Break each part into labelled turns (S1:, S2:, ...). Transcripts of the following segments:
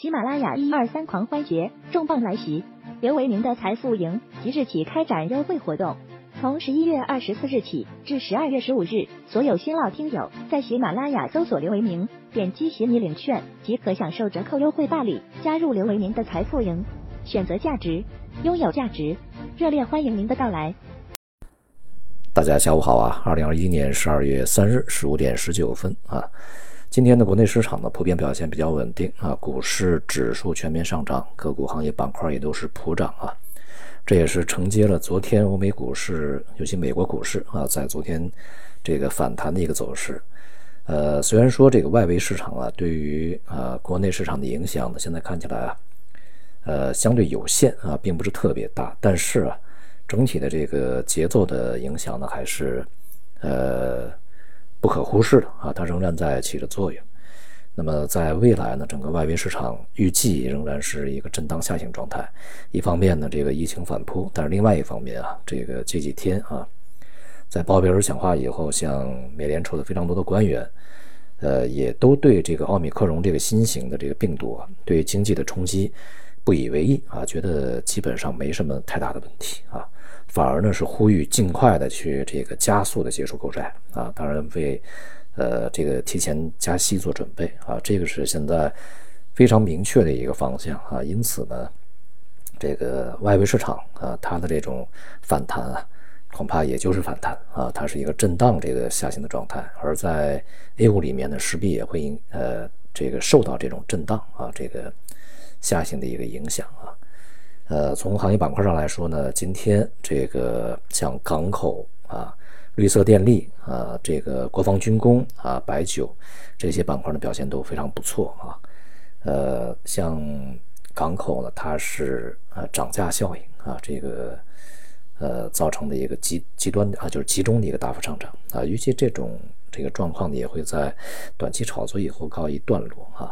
S1: 喜马拉雅一二三狂欢节重磅来袭，刘维明的财富营即日起开展优惠活动，从十一月二十四日起至十二月十五日，所有新老听友在喜马拉雅搜索刘维明，点击喜你领券即可享受折扣优惠办理，加入刘维明的财富营，选择价值，拥有价值，热烈欢迎您的到来。
S2: 大家下午好啊，二零二一年十二月三日十五点十九分啊。今天的国内市场呢，普遍表现比较稳定啊，股市指数全面上涨，个股行业板块也都是普涨啊。这也是承接了昨天欧美股市，尤其美国股市啊，在昨天这个反弹的一个走势。呃，虽然说这个外围市场啊，对于啊国内市场的影响呢，现在看起来啊，呃相对有限啊，并不是特别大，但是啊，整体的这个节奏的影响呢，还是呃。不可忽视的啊，它仍然在起着作用。那么在未来呢，整个外围市场预计仍然是一个震荡下行状态。一方面呢，这个疫情反扑，但是另外一方面啊，这个这几天啊，在鲍威尔讲话以后，像美联储的非常多的官员，呃，也都对这个奥密克戎这个新型的这个病毒啊，对经济的冲击不以为意啊，觉得基本上没什么太大的问题啊。反而呢是呼吁尽快的去这个加速的结束购债啊，当然为呃这个提前加息做准备啊，这个是现在非常明确的一个方向啊。因此呢，这个外围市场啊，它的这种反弹啊，恐怕也就是反弹啊，它是一个震荡这个下行的状态。而在 A 股里面呢，势必也会呃这个受到这种震荡啊这个下行的一个影响啊。呃，从行业板块上来说呢，今天这个像港口啊、绿色电力啊、这个国防军工啊、白酒这些板块的表现都非常不错啊。呃，像港口呢，它是呃涨价效应啊，这个呃造成的一个极极端啊，就是集中的一个大幅上涨啊。预计这种这个状况呢，也会在短期炒作以后告一段落啊。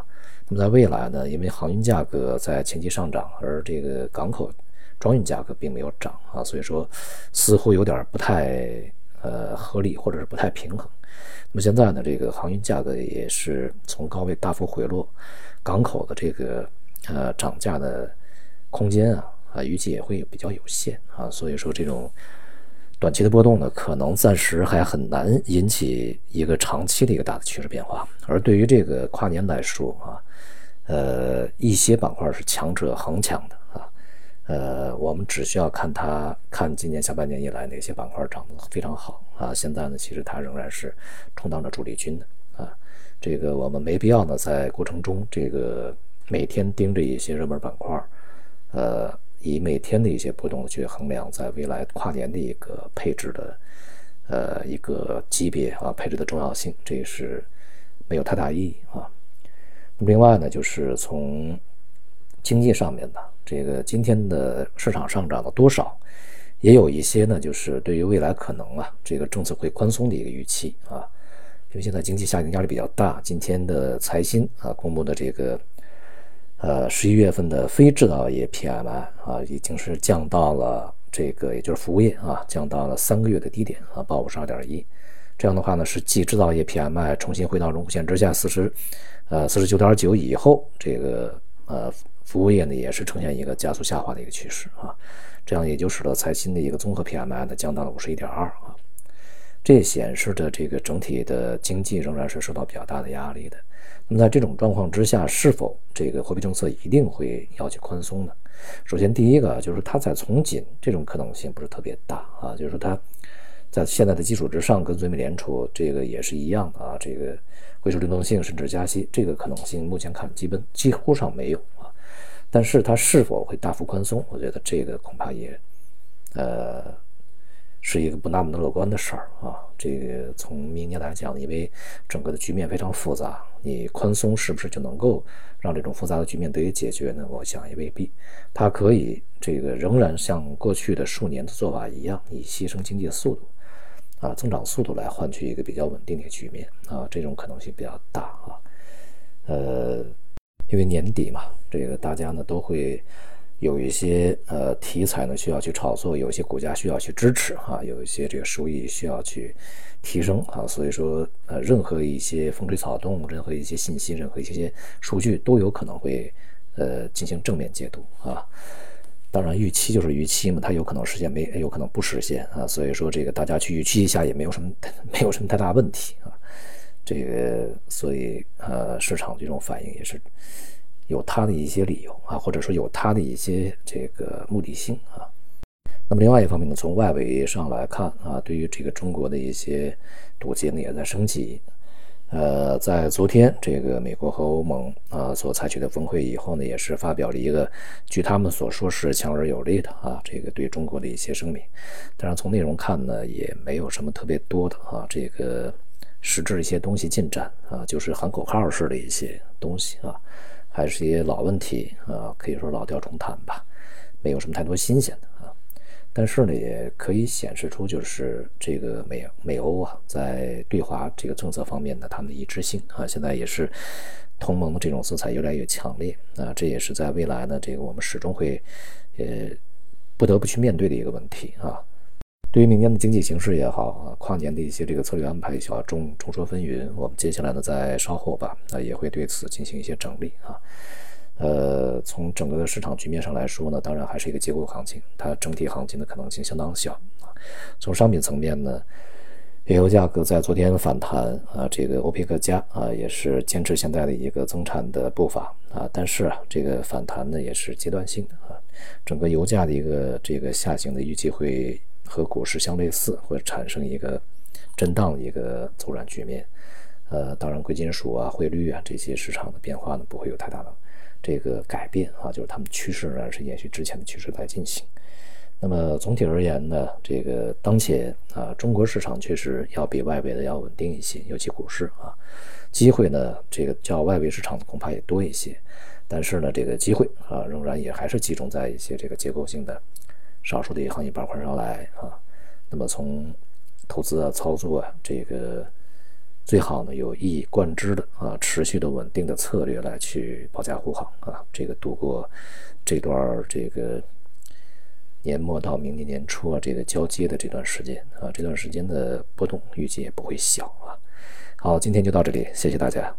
S2: 那么在未来呢？因为航运价格在前期上涨，而这个港口装运价格并没有涨啊，所以说似乎有点不太呃合理，或者是不太平衡。那么现在呢，这个航运价格也是从高位大幅回落，港口的这个呃涨价的空间啊啊预计也会比较有限啊，所以说这种短期的波动呢，可能暂时还很难引起一个长期的一个大的趋势变化。而对于这个跨年来说啊。呃，一些板块是强者恒强的啊，呃，我们只需要看它，看今年下半年以来哪些板块涨得非常好啊。现在呢，其实它仍然是充当着主力军的啊。这个我们没必要呢，在过程中这个每天盯着一些热门板块，呃，以每天的一些波动去衡量在未来跨年的一个配置的呃一个级别啊，配置的重要性，这也是没有太大意义啊。另外呢，就是从经济上面呢，这个今天的市场上涨了多少，也有一些呢，就是对于未来可能啊，这个政策会宽松的一个预期啊。因为现在经济下行压力比较大，今天的财新啊公布的这个呃十一月份的非制造业 PMI 啊，已经是降到了这个也就是服务业啊，降到了三个月的低点啊，报五十二点一。这样的话呢，是继制造业 PMI 重新回到荣枯线之下四十。呃，四十九点九以后，这个呃服务业呢也是呈现一个加速下滑的一个趋势啊，这样也就使得财新的一个综合 PMI 呢降到了五十一点二啊，这显示着这个整体的经济仍然是受到比较大的压力的。那么在这种状况之下，是否这个货币政策一定会要去宽松呢？首先，第一个就是它在从紧这种可能性不是特别大啊，就是说它。在现在的基础之上，跟随美联储这个也是一样的啊，这个汇率流动性甚至加息，这个可能性目前看基本几乎上没有啊。但是它是否会大幅宽松，我觉得这个恐怕也呃是一个不那么乐观的事儿啊。这个从明年来讲，因为整个的局面非常复杂，你宽松是不是就能够让这种复杂的局面得以解决呢？我想也未必，它可以这个仍然像过去的数年的做法一样，以牺牲经济的速度。啊，增长速度来换取一个比较稳定的局面啊，这种可能性比较大啊。呃，因为年底嘛，这个大家呢都会有一些呃题材呢需要去炒作，有一些股价需要去支持哈，有一些这个收益需要去提升啊，所以说呃，任何一些风吹草动，任何一些信息，任何一些数据都有可能会呃进行正面解读啊。当然，预期就是预期嘛，它有可能实现，没有可能不实现啊。所以说，这个大家去预期一下也没有什么，没有什么太大问题啊。这个，所以呃，市场这种反应也是有他的一些理由啊，或者说有他的一些这个目的性啊。那么另外一方面呢，从外围上来看啊，对于这个中国的一些堵截呢，也在升级。呃，在昨天这个美国和欧盟啊所采取的峰会以后呢，也是发表了一个据他们所说是强而有力的啊这个对中国的一些声明。当然从内容看呢，也没有什么特别多的啊这个实质一些东西进展啊，就是喊口号式的一些东西啊，还是一些老问题啊，可以说老调重弹吧，没有什么太多新鲜的啊。但是呢，也可以显示出，就是这个美美欧啊，在对华这个政策方面的他们的一致性啊，现在也是同盟的这种色彩越来越强烈啊，这也是在未来呢，这个我们始终会呃不得不去面对的一个问题啊。对于明年的经济形势也好啊，跨年的一些这个策略安排也好，众众说纷纭，我们接下来呢，在稍后吧，啊，也会对此进行一些整理啊。呃，从整个的市场局面上来说呢，当然还是一个结构行情，它整体行情的可能性相当小啊。从商品层面呢，原油价格在昨天反弹啊，这个欧佩克加啊也是坚持现在的一个增产的步伐啊，但是啊，这个反弹呢也是阶段性的啊，整个油价的一个这个下行的预计会和股市相类似，会产生一个震荡的一个走软局面。呃，当然贵金属啊、汇率啊这些市场的变化呢不会有太大的。这个改变啊，就是他们趋势仍然是延续之前的趋势来进行。那么总体而言呢，这个当前啊，中国市场确实要比外围的要稳定一些，尤其股市啊，机会呢，这个较外围市场恐怕也多一些。但是呢，这个机会啊，仍然也还是集中在一些这个结构性的少数的行业板块上来啊。那么从投资啊、操作啊，这个。最好呢，有一以贯之的啊，持续的稳定的策略来去保驾护航啊，这个度过这段这个年末到明年年初啊，这个交接的这段时间啊，这段时间的波动预计也不会小啊。好，今天就到这里，谢谢大家。